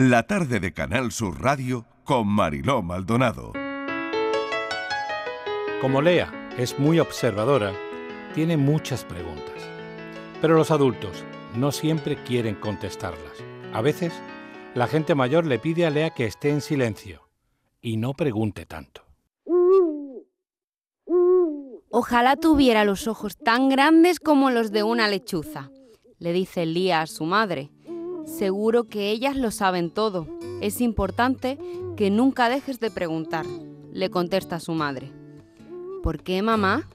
La tarde de Canal Sur Radio con Mariló Maldonado. Como Lea es muy observadora, tiene muchas preguntas. Pero los adultos no siempre quieren contestarlas. A veces, la gente mayor le pide a Lea que esté en silencio y no pregunte tanto. Ojalá tuviera los ojos tan grandes como los de una lechuza, le dice Lía a su madre. Seguro que ellas lo saben todo. Es importante que nunca dejes de preguntar, le contesta su madre. ¿Por qué, mamá?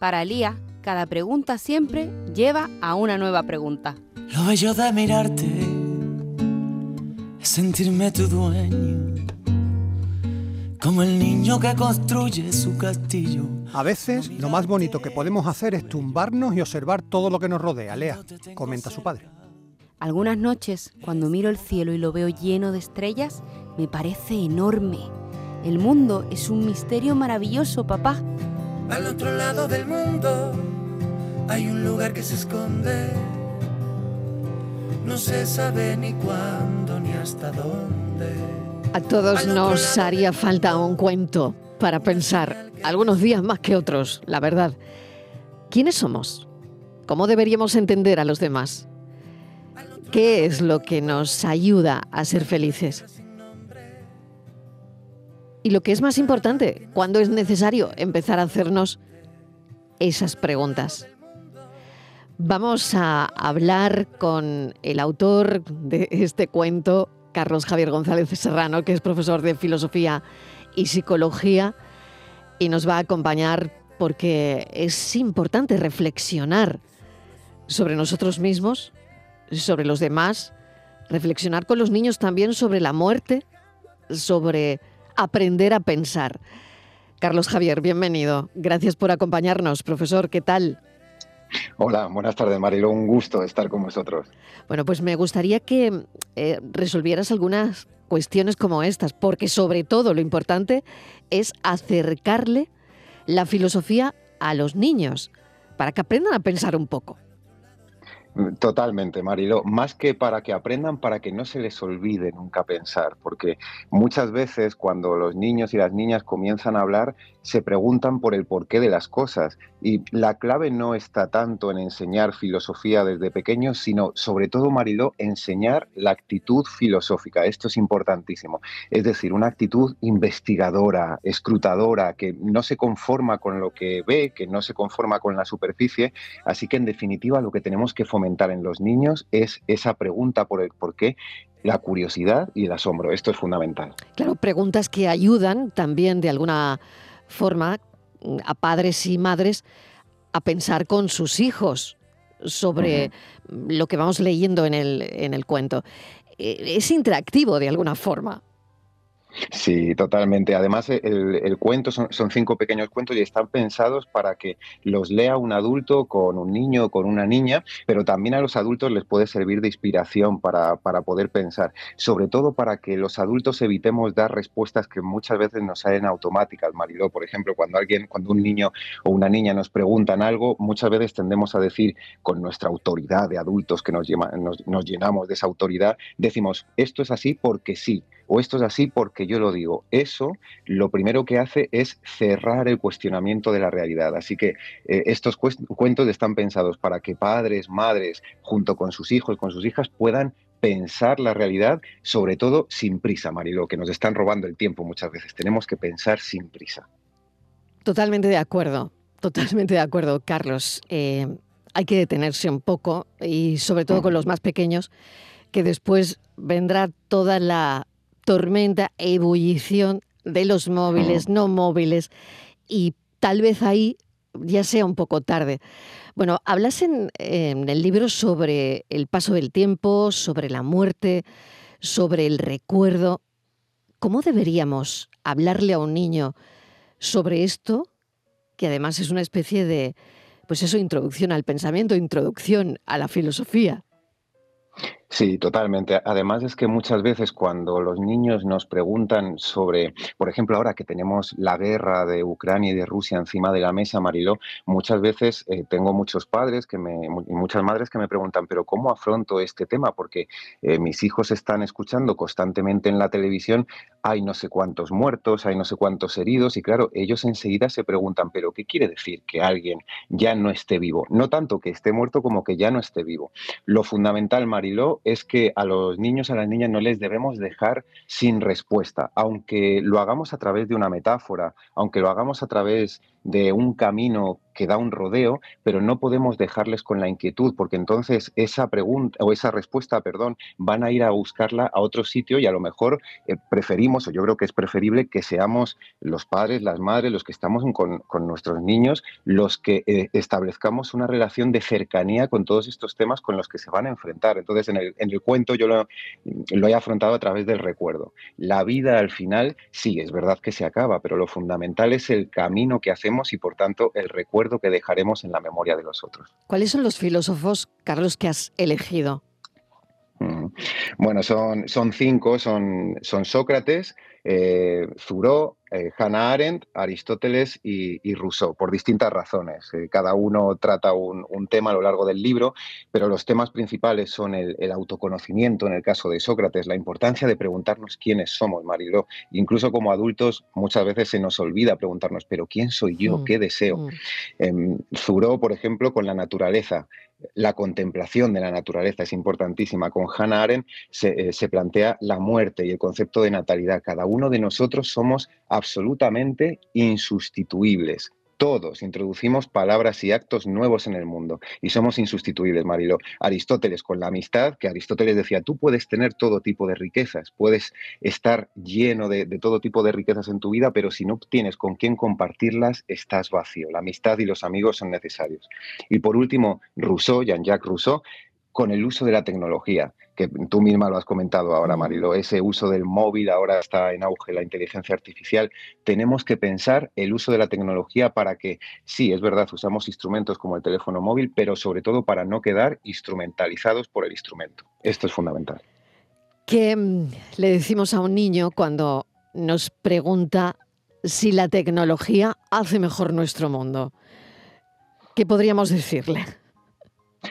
Para Lía, cada pregunta siempre lleva a una nueva pregunta. Lo bello de mirarte es sentirme tu dueño, como el niño que construye su castillo. A veces lo más bonito que podemos hacer es tumbarnos y observar todo lo que nos rodea, Lea, comenta su padre. Algunas noches, cuando miro el cielo y lo veo lleno de estrellas, me parece enorme. El mundo es un misterio maravilloso, papá. Al otro lado del mundo hay un lugar que se esconde. No se sabe ni cuándo ni hasta dónde. A todos nos haría falta un cuento para pensar, algunos días más que otros, la verdad. ¿Quiénes somos? ¿Cómo deberíamos entender a los demás? ¿Qué es lo que nos ayuda a ser felices? Y lo que es más importante, ¿cuándo es necesario empezar a hacernos esas preguntas? Vamos a hablar con el autor de este cuento, Carlos Javier González Serrano, que es profesor de filosofía y psicología, y nos va a acompañar porque es importante reflexionar sobre nosotros mismos, sobre los demás, reflexionar con los niños también sobre la muerte, sobre aprender a pensar. Carlos Javier, bienvenido. Gracias por acompañarnos. Profesor, ¿qué tal? Hola, buenas tardes, Marilo. Un gusto estar con vosotros. Bueno, pues me gustaría que eh, resolvieras algunas cuestiones como estas, porque sobre todo lo importante es acercarle la filosofía a los niños, para que aprendan a pensar un poco. Totalmente, Marilo. Más que para que aprendan, para que no se les olvide nunca pensar, porque muchas veces cuando los niños y las niñas comienzan a hablar, se preguntan por el porqué de las cosas. Y la clave no está tanto en enseñar filosofía desde pequeños, sino sobre todo, Mariló, enseñar la actitud filosófica. Esto es importantísimo. Es decir, una actitud investigadora, escrutadora, que no se conforma con lo que ve, que no se conforma con la superficie. Así que, en definitiva, lo que tenemos que fomentar en los niños es esa pregunta por el porqué la curiosidad y el asombro. Esto es fundamental. Claro, preguntas que ayudan también de alguna forma a padres y madres a pensar con sus hijos sobre lo que vamos leyendo en el, en el cuento. E, es interactivo de alguna forma. Sí, totalmente. Además, el, cuento son, cinco pequeños cuentos y están pensados para que los lea un adulto con un niño o con una niña, pero también a los adultos les puede servir de inspiración para, para poder pensar, sobre todo para que los adultos evitemos dar respuestas que muchas veces nos salen automáticas, Mariló. Por ejemplo, cuando alguien, cuando un niño o una niña nos preguntan algo, muchas veces tendemos a decir con nuestra autoridad de adultos que nos, nos, nos llenamos de esa autoridad, decimos, esto es así porque sí o esto es así porque yo lo digo. Eso lo primero que hace es cerrar el cuestionamiento de la realidad. Así que eh, estos cuentos están pensados para que padres, madres, junto con sus hijos, con sus hijas, puedan pensar la realidad, sobre todo sin prisa, Marilo, que nos están robando el tiempo muchas veces. Tenemos que pensar sin prisa. Totalmente de acuerdo, totalmente de acuerdo, Carlos. Eh, hay que detenerse un poco y sobre todo con los más pequeños, que después vendrá toda la tormenta, ebullición de los móviles, no móviles, y tal vez ahí ya sea un poco tarde. Bueno, hablas en, el libro sobre el paso del tiempo, sobre la muerte, sobre el recuerdo. ¿Cómo deberíamos hablarle a un niño sobre esto, que además es una especie de, pues eso, introducción al pensamiento, introducción a la filosofía? Sí, totalmente. Además es que muchas veces cuando los niños nos preguntan sobre, por ejemplo, ahora que tenemos la guerra de Ucrania y de Rusia encima de la mesa, Mariló, muchas veces eh, tengo muchos padres que me, y muchas madres que me preguntan, pero ¿cómo afronto este tema? Porque eh, mis hijos están escuchando constantemente en la televisión, hay no sé cuántos muertos, hay no sé cuántos heridos, y claro, ellos enseguida se preguntan, pero ¿qué quiere decir que alguien ya no esté vivo? No tanto que esté muerto como que ya no esté vivo. Lo fundamental, Mariló, es que a los niños, a las niñas no les debemos dejar sin respuesta, aunque lo hagamos a través de una metáfora, aunque lo hagamos a través de un camino que da un rodeo, pero no podemos dejarles con la inquietud, porque entonces esa pregunta o esa respuesta, perdón, van a ir a buscarla a otro sitio y a lo mejor eh, preferimos, o yo creo que es preferible que seamos los padres, las madres, los que estamos con, nuestros niños, los que eh, establezcamos una relación de cercanía con todos estos temas con los que se van a enfrentar. Entonces, en el, en el cuento yo lo, lo he afrontado a través del recuerdo. La vida al final, sí, es verdad que se acaba, pero lo fundamental es el camino que hacemos y por tanto el recuerdo que dejaremos en la memoria de los otros. ¿Cuáles son los filósofos, Carlos, que has elegido? Mm. Bueno, son, son cinco, son, son Sócrates, eh, eh, Hannah Arendt, Aristóteles y, Rousseau, por distintas razones. Eh, cada uno trata un, tema a lo largo del libro, pero los temas principales son el, autoconocimiento, en el caso de Sócrates, la importancia de preguntarnos quiénes somos, Mariló. Incluso como adultos muchas veces se nos olvida preguntarnos, pero ¿quién soy yo? Mm, ¿Qué deseo? Mm. Em, por ejemplo, con la naturaleza la contemplación de la naturaleza es importantísima. Con Hannah Arendt se, eh, se, plantea la muerte y el concepto de natalidad. Cada uno de nosotros somos absolutamente insustituibles todos introducimos palabras y actos nuevos en el mundo y somos insustituibles, Marilo. Aristóteles con la amistad, que Aristóteles decía, tú puedes tener todo tipo de riquezas, puedes estar lleno de, todo tipo de riquezas en tu vida, pero si no tienes con quién compartirlas, estás vacío. La amistad y los amigos son necesarios. Y por último, Rousseau, Jean-Jacques Rousseau, con el uso de la tecnología, que tú misma lo has comentado ahora, Marilo, ese uso del móvil, ahora está en auge la inteligencia artificial. Tenemos que pensar el uso de la tecnología para que, sí, es verdad, usamos instrumentos como el teléfono móvil, pero sobre todo para no quedar instrumentalizados por el instrumento. Esto es fundamental. ¿Qué mm, le decimos a un niño cuando nos pregunta si la tecnología hace mejor nuestro mundo? ¿Qué podríamos decirle?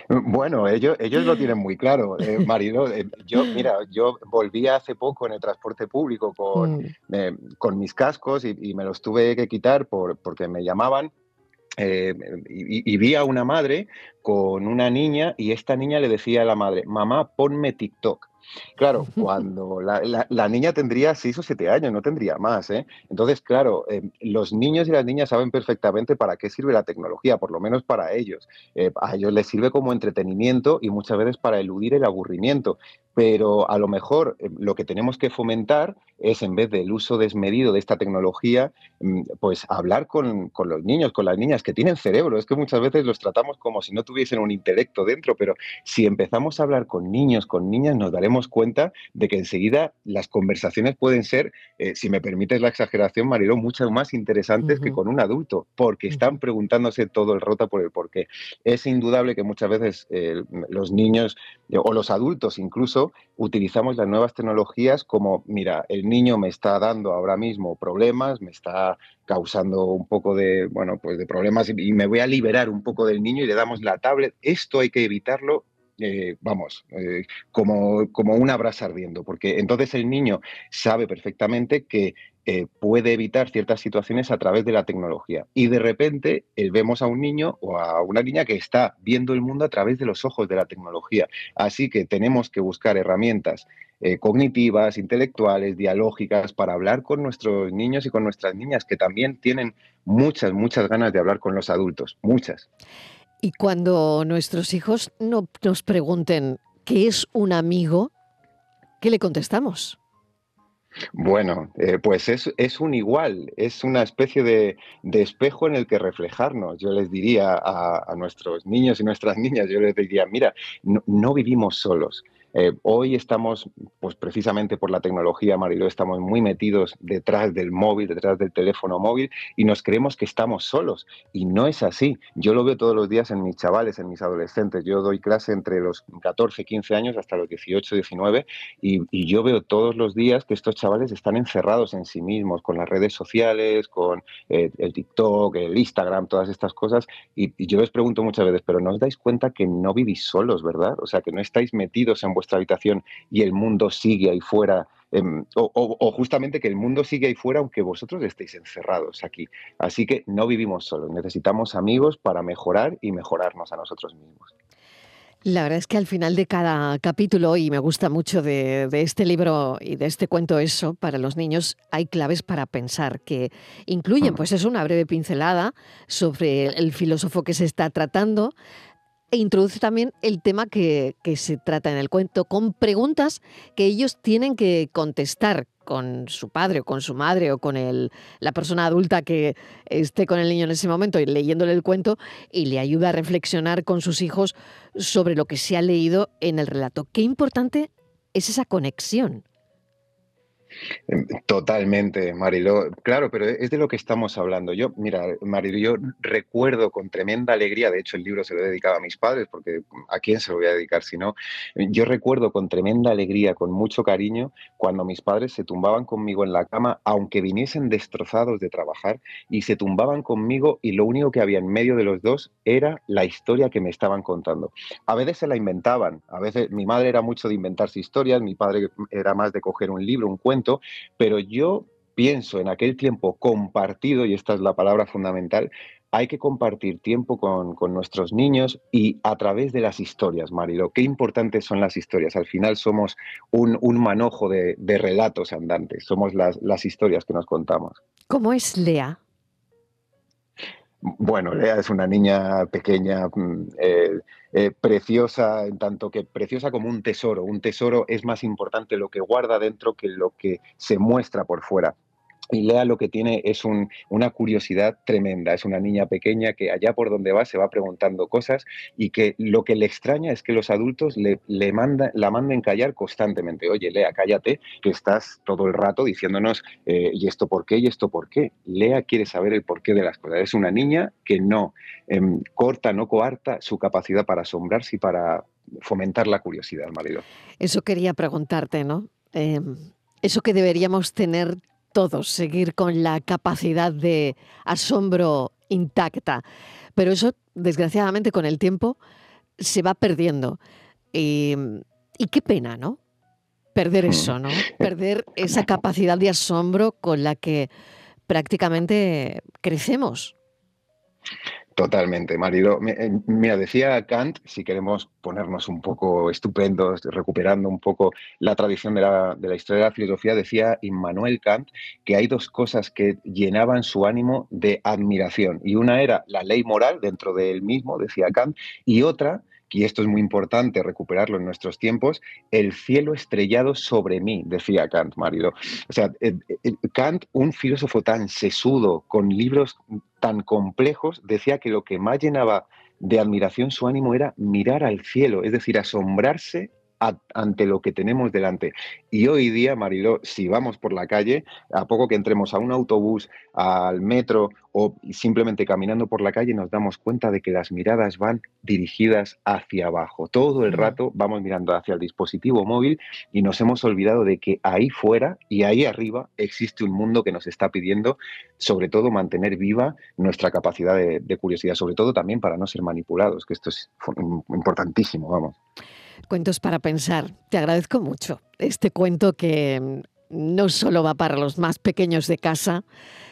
Bueno, ellos, ellos lo tienen muy claro, eh, marido. Eh, yo, mira, yo volví hace poco en el transporte público con, mm. con mis cascos y, me los tuve que quitar por, porque me llamaban eh, y, vi a una madre con una niña y esta niña le decía a la madre, mamá, ponme TikTok. Claro, cuando la, niña tendría seis o siete años, no tendría más. ¿eh? Entonces, claro, eh, los niños y las niñas saben perfectamente para qué sirve la tecnología, por lo menos para ellos. Eh, a ellos les sirve como entretenimiento y muchas veces para eludir el aburrimiento. Pero a lo mejor lo que tenemos que fomentar es, en vez del uso desmedido de esta tecnología, mm, pues hablar con, con los niños, con las niñas que tienen cerebro. Es que muchas veces los tratamos como si no tuviesen un intelecto dentro, pero si empezamos a hablar con niños, con niñas, nos daremos cuenta de que enseguida las conversaciones pueden ser, eh, si me permites la exageración, Mariló, mucho más interesantes que con un adulto, porque están preguntándose todo el rota por el porqué. Es indudable que muchas veces eh, los niños eh, o los adultos incluso utilizamos las nuevas tecnologías como, mira, el niño me está dando ahora mismo problemas, me está causando un poco de, bueno, pues de problemas y me voy a liberar un poco del niño y le damos la tablet. Esto hay que evitarlo eh, vamos, eh, como, como una brasa ardiendo, porque entonces el niño sabe perfectamente que eh, puede evitar ciertas situaciones a través de la tecnología. Y de repente vemos a un niño o a una niña que está viendo el mundo a través de los ojos de la tecnología. Así que tenemos que buscar herramientas cognitivas, intelectuales, dialógicas, para hablar con nuestros niños y con nuestras niñas, que también tienen muchas, muchas ganas de hablar con los adultos, muchas. Y cuando nuestros hijos no nos pregunten qué es un amigo, ¿qué le contestamos? Bueno, eh, pues es, un igual, es una especie de, espejo en el que reflejarnos. Yo les diría a, nuestros niños y nuestras niñas, yo les diría, mira, no, vivimos solos. Eh, hoy estamos, pues precisamente por la tecnología, Mariló, estamos muy metidos detrás del móvil, detrás del teléfono móvil y nos creemos que estamos solos. Y no es así. Yo lo veo todos los días en mis chavales, en mis adolescentes. Yo doy clase entre los 14, 15 años hasta los 18, 19 y, yo veo todos los días que estos chavales están encerrados en sí mismos, con las redes sociales, con eh, el TikTok, el Instagram, todas estas cosas. Y, y yo les pregunto muchas veces, pero ¿no os dais cuenta que no vivís solos, verdad? O sea, que no estáis metidos en vuestra habitación y el mundo sigue ahí fuera. em, o, o- o justamente que el mundo sigue ahí fuera aunque vosotros estéis encerrados aquí. Así que no vivimos solos, necesitamos amigos para mejorar y mejorarnos a nosotros mismos. La verdad es que al final de cada capítulo, y me gusta mucho de, de este libro y de este cuento eso, para los niños hay claves para pensar que incluyen, Mm. pues es una breve pincelada sobre el filósofo que se está tratando e introduce también el tema que, se trata en el cuento con preguntas que ellos tienen que contestar con su padre o con su madre o con la persona adulta que esté con el niño en ese momento y leyéndole el cuento y le ayuda a reflexionar con sus hijos sobre lo que se ha leído en el relato. Qué importante es esa conexión. Em, Totalmente, Mariló. Claro, pero es de lo que estamos hablando. Yo, mira, Mariló, yo recuerdo con tremenda alegría, de hecho el libro se lo he dedicado a mis padres, porque ¿a quién se lo voy a dedicar si no? Yo recuerdo con tremenda alegría, con mucho cariño, cuando mis padres se tumbaban conmigo en la cama, aunque viniesen destrozados de trabajar, y se tumbaban conmigo y lo único que había en medio de los dos era la historia que me estaban contando. A veces se la inventaban, a veces mi madre era mucho de inventarse historias, mi padre era más de coger un libro, un cuento, pero yo pienso en aquel tiempo compartido, y esta es la palabra fundamental, hay que compartir tiempo con, nuestros niños y a través de las historias, Marilo. Qué importantes son las historias. Al final somos un, manojo de, de relatos andantes, somos las, las historias que nos contamos. ¿Cómo es Lea? Bueno, Lea es una niña pequeña, mm, eh, eh, preciosa, en tanto que preciosa como un tesoro. Un tesoro es más importante lo que guarda dentro que lo que se muestra por fuera. Y Lea lo que tiene es un- una curiosidad tremenda. Es una niña pequeña que allá por donde va se va preguntando cosas y que lo que le extraña es que los adultos le, la manden callar constantemente. Oye, Lea, cállate, que estás todo el rato diciéndonos, eh, ¿y esto por qué? ¿Y esto por qué? Lea quiere saber el porqué de las cosas. Es una niña que no em, corta, no coarta su capacidad para asombrarse y para fomentar la curiosidad, marido. Eso quería preguntarte, ¿no? Eh, eso que deberíamos tener todos, seguir con la capacidad de asombro intacta. Pero eso, desgraciadamente, con el tiempo se va perdiendo. Y, y qué pena, ¿no? Perder Mm. eso, ¿no? Perder esa capacidad de asombro con la que prácticamente crecemos. Totalmente, Marilo. Mi- eh, Mira, decía Kant, si queremos ponernos un poco estupendos, recuperando un poco la tradición de la, historia de la filosofía, decía Immanuel Kant que hay dos cosas que llenaban su ánimo de admiración. Y una era la ley moral dentro de él mismo, decía Kant, y otra, y esto es muy importante recuperarlo en nuestros tiempos, el cielo estrellado sobre mí, decía Kant, Marilo. O sea, eh, eh, Kant, un filósofo tan sesudo, con libros tan complejos, decía que lo que más llenaba de admiración su ánimo era mirar al cielo, es decir, asombrarse a- ante lo que tenemos delante. Y hoy día, Mariló, si vamos por la calle, a poco que entremos a un autobús, al metro o simplemente caminando por la calle, nos damos cuenta de que las miradas van dirigidas hacia abajo. Todo el Mm. rato vamos mirando hacia el dispositivo móvil y nos hemos olvidado de que ahí fuera y ahí arriba existe un mundo que nos está pidiendo, sobre todo, mantener viva nuestra capacidad de, de curiosidad, sobre todo también para no ser manipulados, que esto es importantísimo, vamos. Cuentos para pensar. Te agradezco mucho este cuento que mm, no solo va para los más pequeños de casa,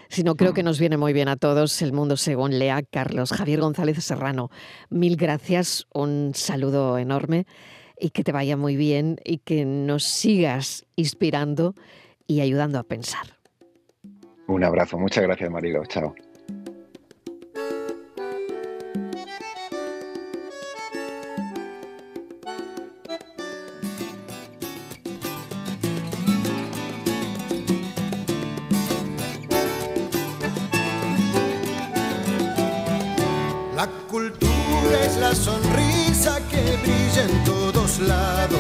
sino creo que nos viene muy bien a todos. El mundo según Lea Carlos Javier González Serrano. Mil gracias, un saludo enorme y que te vaya muy bien y que nos sigas inspirando y ayudando a pensar. Un abrazo, muchas gracias, Marilo. Chao. Brilla en todos lados,